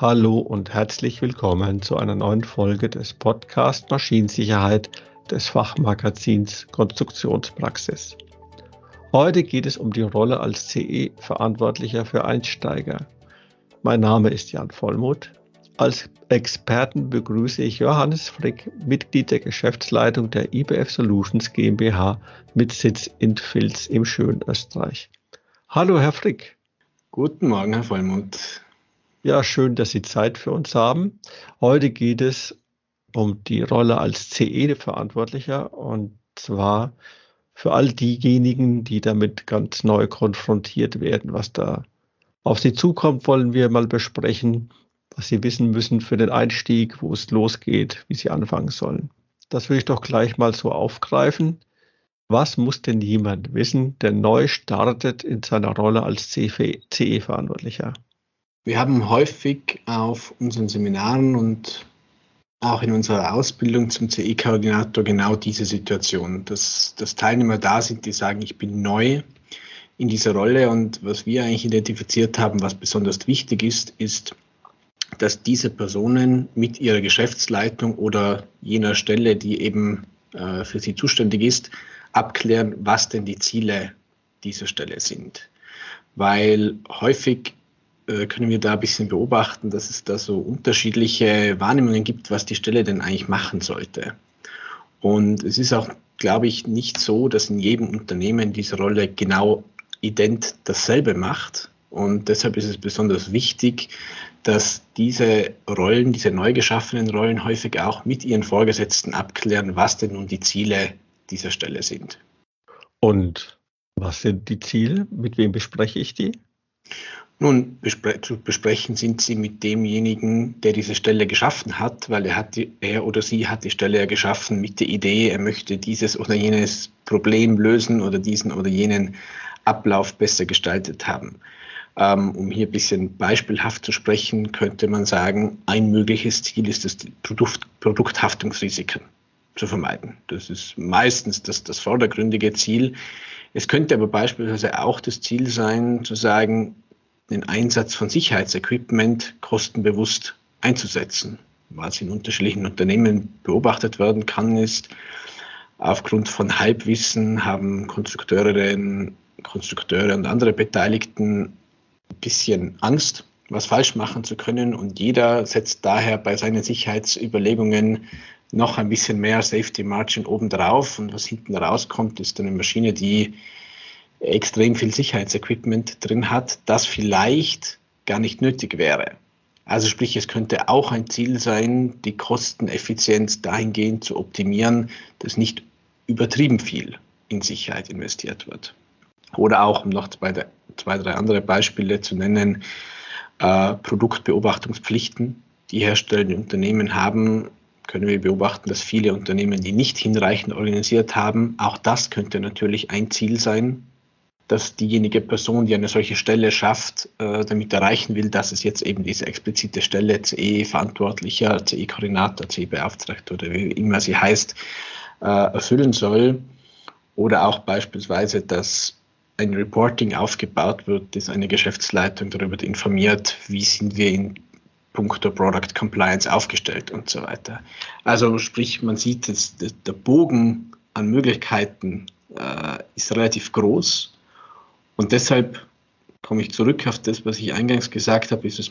Hallo und herzlich willkommen zu einer neuen Folge des Podcast Maschinensicherheit des Fachmagazins Konstruktionspraxis. Heute geht es um die Rolle als CE-Verantwortlicher für Einsteiger. Mein Name ist Jan Vollmuth. Als Experten begrüße ich Johannes Frick, Mitglied der Geschäftsleitung der IBF Solutions GmbH mit Sitz in Vils im schönen Österreich. Hallo, Herr Frick. Guten Morgen, Herr Vollmuth. Ja, schön, dass Sie Zeit für uns haben. Heute geht es um die Rolle als CE-Verantwortlicher und zwar für all diejenigen, die damit ganz neu konfrontiert werden. Was da auf Sie zukommt, wollen wir mal besprechen, was Sie wissen müssen für den Einstieg, wo es losgeht, wie Sie anfangen sollen. Das will ich doch gleich mal so aufgreifen. Was muss denn jemand wissen, der neu startet in seiner Rolle als CE-Verantwortlicher? Wir haben häufig auf unseren Seminaren und auch in unserer Ausbildung zum CE-Koordinator genau diese Situation, dass, dass Teilnehmer da sind, die sagen, ich bin neu in dieser Rolle und was wir eigentlich identifiziert haben, was besonders wichtig ist, ist, dass diese Personen mit ihrer Geschäftsleitung oder jener Stelle, die eben äh, für sie zuständig ist, abklären, was denn die Ziele dieser Stelle sind. Weil häufig können wir da ein bisschen beobachten, dass es da so unterschiedliche Wahrnehmungen gibt, was die Stelle denn eigentlich machen sollte. Und es ist auch, glaube ich, nicht so, dass in jedem Unternehmen diese Rolle genau ident dasselbe macht. Und deshalb ist es besonders wichtig, dass diese Rollen, diese neu geschaffenen Rollen häufig auch mit ihren Vorgesetzten abklären, was denn nun die Ziele dieser Stelle sind. Und was sind die Ziele? Mit wem bespreche ich die? Nun, bespre zu besprechen sind Sie mit demjenigen, der diese Stelle geschaffen hat, weil er, hat die, er oder sie hat die Stelle ja geschaffen mit der Idee, er möchte dieses oder jenes Problem lösen oder diesen oder jenen Ablauf besser gestaltet haben. Ähm, um hier ein bisschen beispielhaft zu sprechen, könnte man sagen, ein mögliches Ziel ist es, Produkt, Produkthaftungsrisiken zu vermeiden. Das ist meistens das, das vordergründige Ziel. Es könnte aber beispielsweise auch das Ziel sein, zu sagen, den Einsatz von Sicherheitsequipment kostenbewusst einzusetzen. Was in unterschiedlichen Unternehmen beobachtet werden kann, ist, aufgrund von Halbwissen haben Konstrukteurinnen, Konstrukteure und andere Beteiligten ein bisschen Angst, was falsch machen zu können und jeder setzt daher bei seinen Sicherheitsüberlegungen noch ein bisschen mehr Safety Margin obendrauf und was hinten rauskommt, ist eine Maschine, die extrem viel Sicherheitsequipment drin hat, das vielleicht gar nicht nötig wäre. Also sprich, es könnte auch ein Ziel sein, die Kosteneffizienz dahingehend zu optimieren, dass nicht übertrieben viel in Sicherheit investiert wird. Oder auch, um noch zwei, zwei drei andere Beispiele zu nennen, äh, Produktbeobachtungspflichten, die herstellende Unternehmen haben, können wir beobachten, dass viele Unternehmen die nicht hinreichend organisiert haben. Auch das könnte natürlich ein Ziel sein, dass diejenige Person, die eine solche Stelle schafft, äh, damit erreichen will, dass es jetzt eben diese explizite Stelle CE-Verantwortlicher, CE-Koordinator, CE-Beauftragter oder wie immer sie heißt, äh, erfüllen soll. Oder auch beispielsweise, dass ein Reporting aufgebaut wird, das eine Geschäftsleitung darüber informiert, wie sind wir in puncto Product Compliance aufgestellt und so weiter. Also sprich, man sieht, dass der Bogen an Möglichkeiten äh, ist relativ groß und deshalb komme ich zurück auf das, was ich eingangs gesagt habe, ist es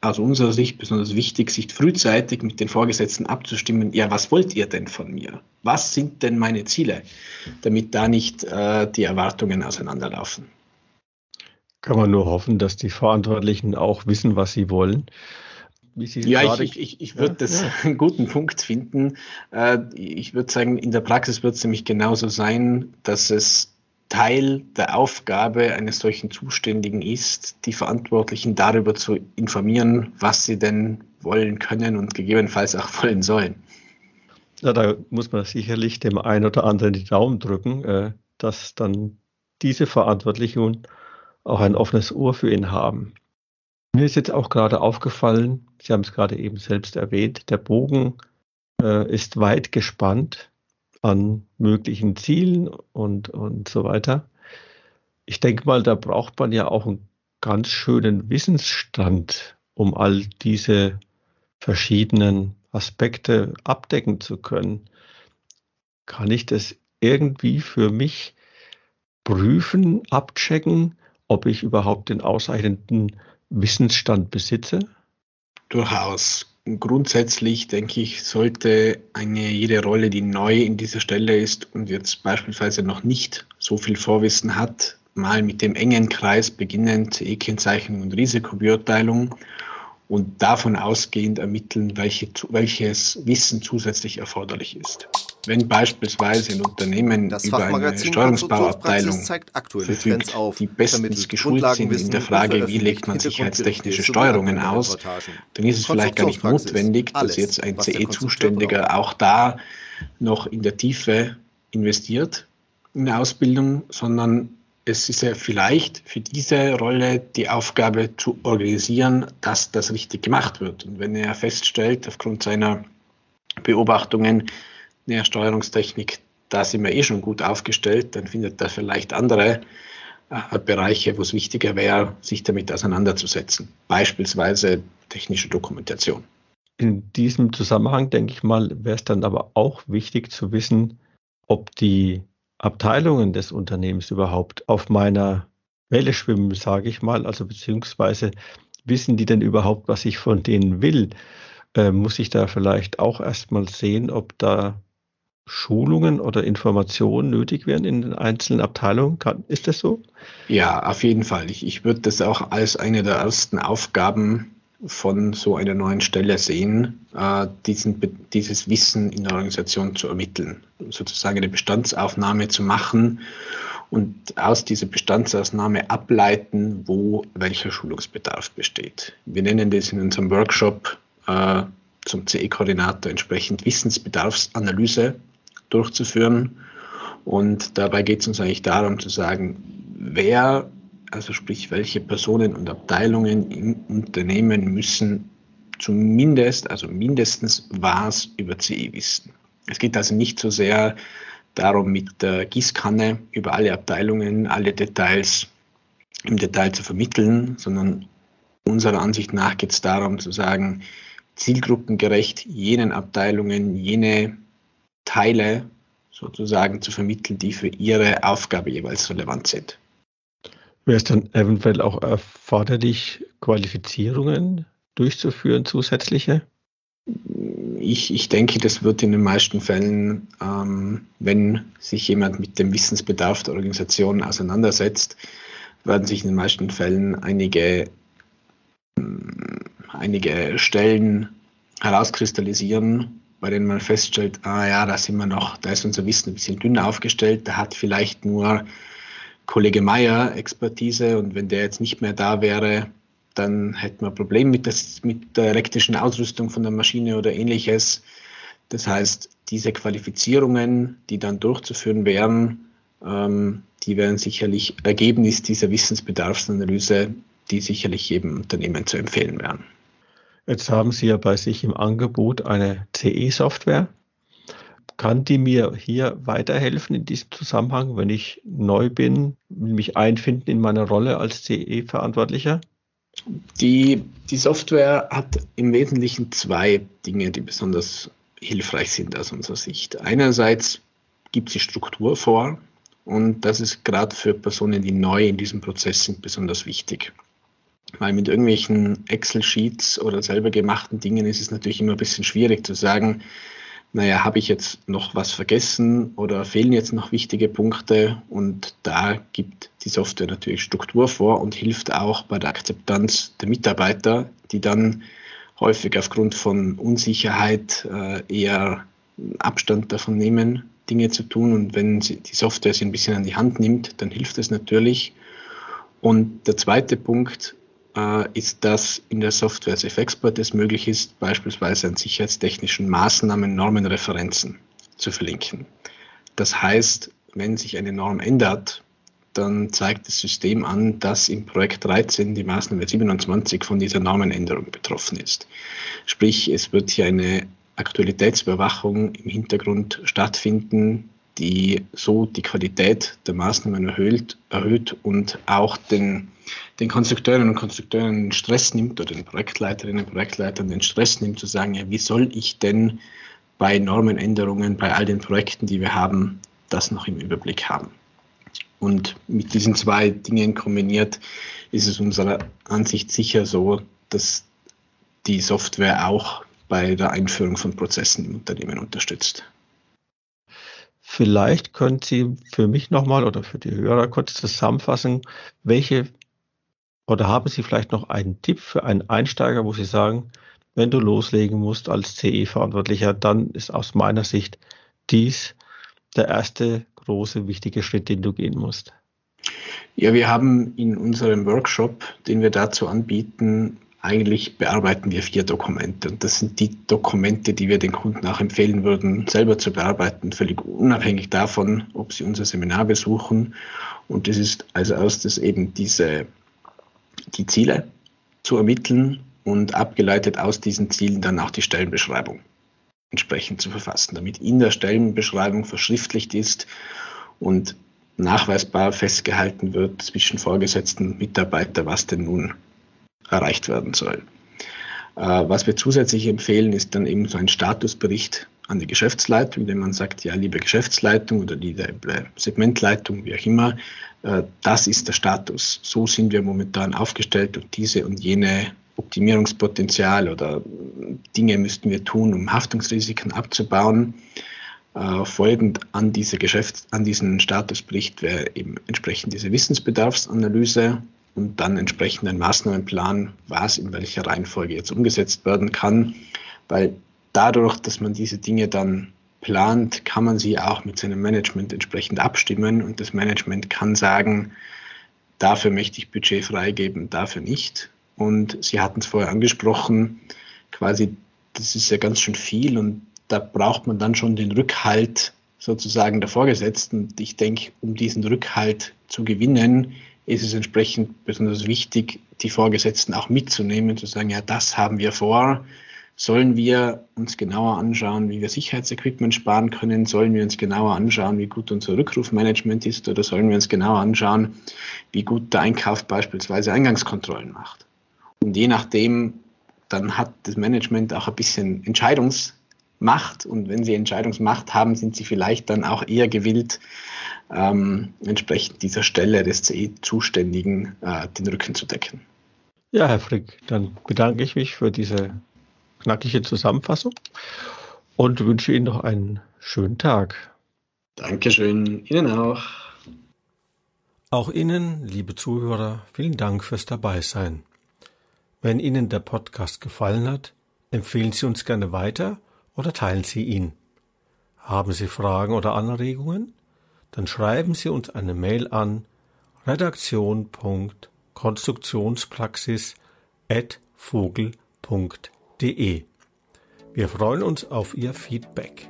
aus unserer Sicht besonders wichtig, sich frühzeitig mit den Vorgesetzten abzustimmen, ja, was wollt ihr denn von mir? Was sind denn meine Ziele? Damit da nicht äh, die Erwartungen auseinanderlaufen. Kann man nur hoffen, dass die Verantwortlichen auch wissen, was sie wollen. ja, ich, ich, ich würde ja, das ja. einen guten Punkt finden. Äh, ich würde sagen, in der Praxis wird es nämlich genauso sein, dass es Teil der Aufgabe eines solchen Zuständigen ist, die Verantwortlichen darüber zu informieren, was sie denn wollen können und gegebenenfalls auch wollen sollen. Ja, da muss man sicherlich dem einen oder anderen die Daumen drücken, äh, dass dann diese Verantwortlichen auch ein offenes Ohr für ihn haben. Mir ist jetzt auch gerade aufgefallen, Sie haben es gerade eben selbst erwähnt, der Bogen äh, ist weit gespannt an möglichen Zielen und, und so weiter. Ich denke mal, da braucht man ja auch einen ganz schönen Wissensstand, um all diese verschiedenen Aspekte abdecken zu können, kann ich das irgendwie für mich prüfen, abchecken, ob ich überhaupt den ausreichenden Wissensstand besitze? Durchaus. Grundsätzlich denke ich, sollte eine jede Rolle, die neu in dieser Stelle ist und jetzt beispielsweise noch nicht so viel Vorwissen hat, mal mit dem engen Kreis beginnend E-Kennzeichnung und Risikobeurteilung und davon ausgehend ermitteln, welche, welches Wissen zusätzlich erforderlich ist. Wenn beispielsweise ein Unternehmen das über eine Steuerungsbauabteilung verfügt, auf, die bestens geschult sind in der Frage, wie legt man sicherheitstechnische Steuerungen aus, dann ist es vielleicht gar nicht notwendig, dass jetzt ein CE-Zuständiger auch da noch in der Tiefe investiert in der Ausbildung, sondern es ist ja vielleicht für diese Rolle die Aufgabe zu organisieren, dass das richtig gemacht wird. Und wenn er feststellt, aufgrund seiner Beobachtungen, der Steuerungstechnik, da sind wir eh schon gut aufgestellt, dann findet er vielleicht andere äh, Bereiche, wo es wichtiger wäre, sich damit auseinanderzusetzen. Beispielsweise technische Dokumentation. In diesem Zusammenhang, denke ich mal, wäre es dann aber auch wichtig zu wissen, ob die Abteilungen des Unternehmens überhaupt auf meiner Welle schwimmen, sage ich mal, also beziehungsweise wissen die denn überhaupt, was ich von denen will? Äh, muss ich da vielleicht auch erstmal sehen, ob da Schulungen oder Informationen nötig wären in den einzelnen Abteilungen? ist das so? Ja, auf jeden Fall. Ich, ich würde das auch als eine der ersten Aufgaben von so einer neuen Stelle sehen, äh, diesen, dieses Wissen in der Organisation zu ermitteln, sozusagen eine Bestandsaufnahme zu machen und aus dieser Bestandsaufnahme ableiten, wo welcher Schulungsbedarf besteht. Wir nennen das in unserem Workshop äh, zum CE-Koordinator entsprechend Wissensbedarfsanalyse durchzuführen. Und dabei geht es uns eigentlich darum zu sagen, wer also sprich, welche Personen und Abteilungen im Unternehmen müssen zumindest, also mindestens was über CE wissen. Es geht also nicht so sehr darum, mit der Gießkanne über alle Abteilungen, alle Details im Detail zu vermitteln, sondern unserer Ansicht nach geht es darum zu sagen, zielgruppengerecht jenen Abteilungen, jene Teile sozusagen zu vermitteln, die für ihre Aufgabe jeweils relevant sind. Wäre es dann eventuell auch erforderlich, Qualifizierungen durchzuführen, zusätzliche? Ich, ich denke, das wird in den meisten Fällen, ähm, wenn sich jemand mit dem Wissensbedarf der Organisation auseinandersetzt, werden sich in den meisten Fällen einige, ähm, einige Stellen herauskristallisieren, bei denen man feststellt, ah ja, da sind wir noch, da ist unser Wissen ein bisschen dünner aufgestellt, da hat vielleicht nur Kollege Meyer Expertise und wenn der jetzt nicht mehr da wäre, dann hätten wir ein Problem mit, das, mit der elektrischen Ausrüstung von der Maschine oder ähnliches. Das heißt, diese Qualifizierungen, die dann durchzuführen wären, ähm, die wären sicherlich Ergebnis dieser Wissensbedarfsanalyse, die sicherlich jedem Unternehmen zu empfehlen wären. Jetzt haben Sie ja bei sich im Angebot eine CE-Software. Kann die mir hier weiterhelfen in diesem Zusammenhang, wenn ich neu bin, mich einfinden in meiner Rolle als CE-Verantwortlicher? Die, die Software hat im Wesentlichen zwei Dinge, die besonders hilfreich sind aus unserer Sicht. Einerseits gibt sie Struktur vor und das ist gerade für Personen, die neu in diesem Prozess sind, besonders wichtig. Weil mit irgendwelchen Excel-Sheets oder selber gemachten Dingen ist es natürlich immer ein bisschen schwierig zu sagen, naja, habe ich jetzt noch was vergessen oder fehlen jetzt noch wichtige Punkte? Und da gibt die Software natürlich Struktur vor und hilft auch bei der Akzeptanz der Mitarbeiter, die dann häufig aufgrund von Unsicherheit äh, eher Abstand davon nehmen, Dinge zu tun. Und wenn die Software sie ein bisschen an die Hand nimmt, dann hilft es natürlich. Und der zweite Punkt, ist, dass in der Software Safe Export es möglich ist, beispielsweise an sicherheitstechnischen Maßnahmen Normenreferenzen zu verlinken. Das heißt, wenn sich eine Norm ändert, dann zeigt das System an, dass im Projekt 13 die Maßnahme 27 von dieser Normenänderung betroffen ist. Sprich, es wird hier eine Aktualitätsüberwachung im Hintergrund stattfinden, die so die Qualität der Maßnahmen erhöht, erhöht und auch den, den Konstrukteurinnen und Konstrukteuren den Stress nimmt oder den Projektleiterinnen und Projektleitern den Stress nimmt, zu sagen, ja, wie soll ich denn bei Normenänderungen, bei all den Projekten, die wir haben, das noch im Überblick haben. Und mit diesen zwei Dingen kombiniert ist es unserer Ansicht sicher so, dass die Software auch bei der Einführung von Prozessen im Unternehmen unterstützt. Vielleicht können Sie für mich nochmal oder für die Hörer kurz zusammenfassen, welche oder haben Sie vielleicht noch einen Tipp für einen Einsteiger, wo Sie sagen, wenn du loslegen musst als CE-Verantwortlicher, dann ist aus meiner Sicht dies der erste große, wichtige Schritt, den du gehen musst? Ja, wir haben in unserem Workshop, den wir dazu anbieten, eigentlich bearbeiten wir vier Dokumente. Und das sind die Dokumente, die wir den Kunden auch empfehlen würden, selber zu bearbeiten, völlig unabhängig davon, ob sie unser Seminar besuchen. Und das ist also das eben diese, die Ziele zu ermitteln und abgeleitet aus diesen Zielen dann auch die Stellenbeschreibung entsprechend zu verfassen, damit in der Stellenbeschreibung verschriftlicht ist und nachweisbar festgehalten wird zwischen Vorgesetzten und Mitarbeiter, was denn nun erreicht werden soll. Äh, was wir zusätzlich empfehlen, ist dann eben so ein Statusbericht an die Geschäftsleitung, indem man sagt, ja, liebe Geschäftsleitung oder liebe Segmentleitung, wie auch immer, äh, das ist der Status. So sind wir momentan aufgestellt und diese und jene Optimierungspotenzial oder Dinge müssten wir tun, um Haftungsrisiken abzubauen. Äh, folgend an diese Geschäfts-, an diesen Statusbericht wäre eben entsprechend diese Wissensbedarfsanalyse und dann entsprechend ein Maßnahmenplan, was in welcher Reihenfolge jetzt umgesetzt werden kann, weil dadurch, dass man diese Dinge dann plant, kann man sie auch mit seinem Management entsprechend abstimmen und das Management kann sagen, dafür möchte ich Budget freigeben, dafür nicht. Und Sie hatten es vorher angesprochen, quasi, das ist ja ganz schön viel und da braucht man dann schon den Rückhalt sozusagen der Vorgesetzten. Und ich denke, um diesen Rückhalt zu gewinnen, ist es entsprechend besonders wichtig, die Vorgesetzten auch mitzunehmen, zu sagen, ja, das haben wir vor. Sollen wir uns genauer anschauen, wie wir Sicherheitsequipment sparen können? Sollen wir uns genauer anschauen, wie gut unser Rückrufmanagement ist? Oder sollen wir uns genauer anschauen, wie gut der Einkauf beispielsweise Eingangskontrollen macht? Und je nachdem, dann hat das Management auch ein bisschen Entscheidungsmacht. Und wenn sie Entscheidungsmacht haben, sind sie vielleicht dann auch eher gewillt, ähm, entsprechend dieser Stelle des CE-Zuständigen äh, den Rücken zu decken. Ja, Herr Frick, dann bedanke ich mich für diese knackige Zusammenfassung und wünsche Ihnen noch einen schönen Tag. Dankeschön, Ihnen auch. Auch Ihnen, liebe Zuhörer, vielen Dank fürs Dabeisein. Wenn Ihnen der Podcast gefallen hat, empfehlen Sie uns gerne weiter oder teilen Sie ihn. Haben Sie Fragen oder Anregungen? Dann schreiben Sie uns eine Mail an redaktion.konstruktionspraxis@vogel.de. Wir freuen uns auf Ihr Feedback.